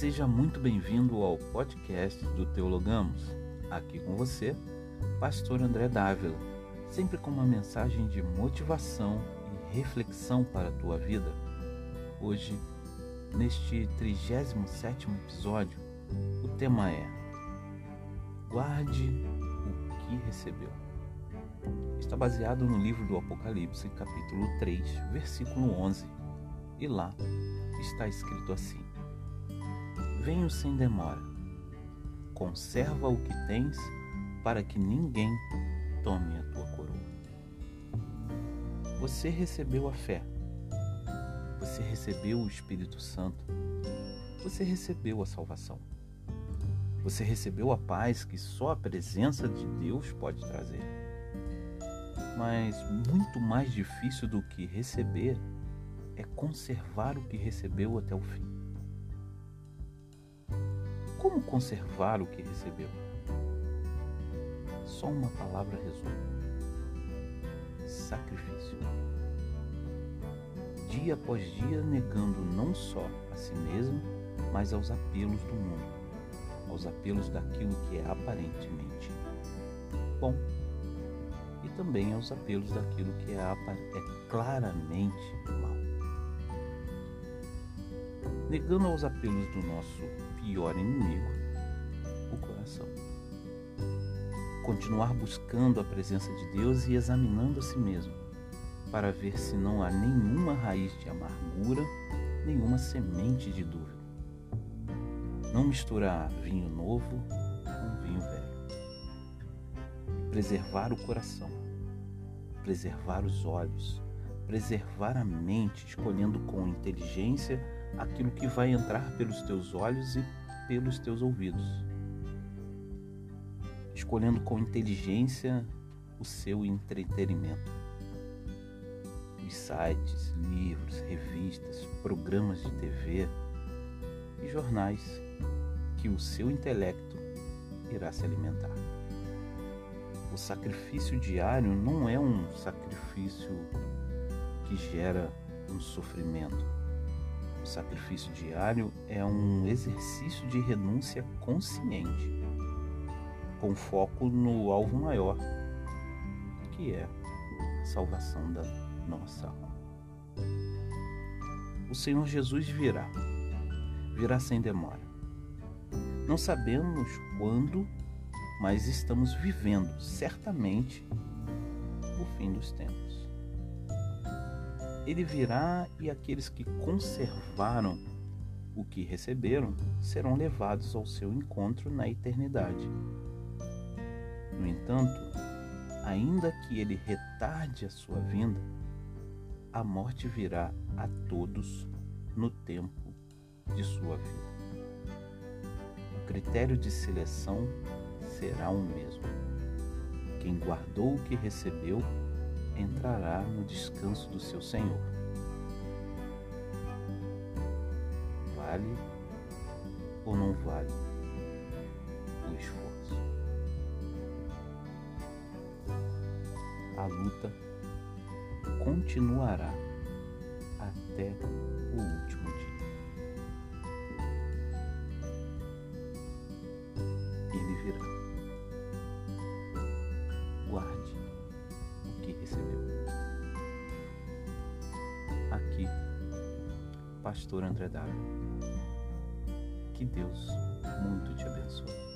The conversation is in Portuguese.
Seja muito bem-vindo ao podcast do Teologamos. Aqui com você, Pastor André Dávila, sempre com uma mensagem de motivação e reflexão para a tua vida. Hoje, neste 37 episódio, o tema é Guarde o que recebeu. Está baseado no livro do Apocalipse, capítulo 3, versículo 11. E lá está escrito assim: Venho sem demora. Conserva o que tens, para que ninguém tome a tua coroa. Você recebeu a fé. Você recebeu o Espírito Santo. Você recebeu a salvação. Você recebeu a paz que só a presença de Deus pode trazer. Mas muito mais difícil do que receber é conservar o que recebeu até o fim. Como conservar o que recebeu? Só uma palavra resume: sacrifício. Dia após dia, negando não só a si mesmo, mas aos apelos do mundo, aos apelos daquilo que é aparentemente bom e também aos apelos daquilo que é, é claramente mal. Negando aos apelos do nosso pior inimigo, o coração. Continuar buscando a presença de Deus e examinando a si mesmo, para ver se não há nenhuma raiz de amargura, nenhuma semente de dúvida. Não misturar vinho novo com vinho velho. Preservar o coração, preservar os olhos, preservar a mente, escolhendo com inteligência aquilo que vai entrar pelos teus olhos e pelos teus ouvidos, escolhendo com inteligência o seu entretenimento. Os sites, livros, revistas, programas de TV e jornais que o seu intelecto irá se alimentar. O sacrifício diário não é um sacrifício que gera um sofrimento o sacrifício diário é um exercício de renúncia consciente, com foco no alvo maior, que é a salvação da nossa alma. O Senhor Jesus virá, virá sem demora. Não sabemos quando, mas estamos vivendo certamente o fim dos tempos ele virá e aqueles que conservaram o que receberam serão levados ao seu encontro na eternidade. No entanto, ainda que ele retarde a sua vinda, a morte virá a todos no tempo de sua vida. O critério de seleção será o mesmo. Quem guardou o que recebeu entrará no descanso do seu Senhor. Vale ou não vale o esforço? A luta continuará até o último dia. Pastor André Dávila. Que Deus muito te abençoe.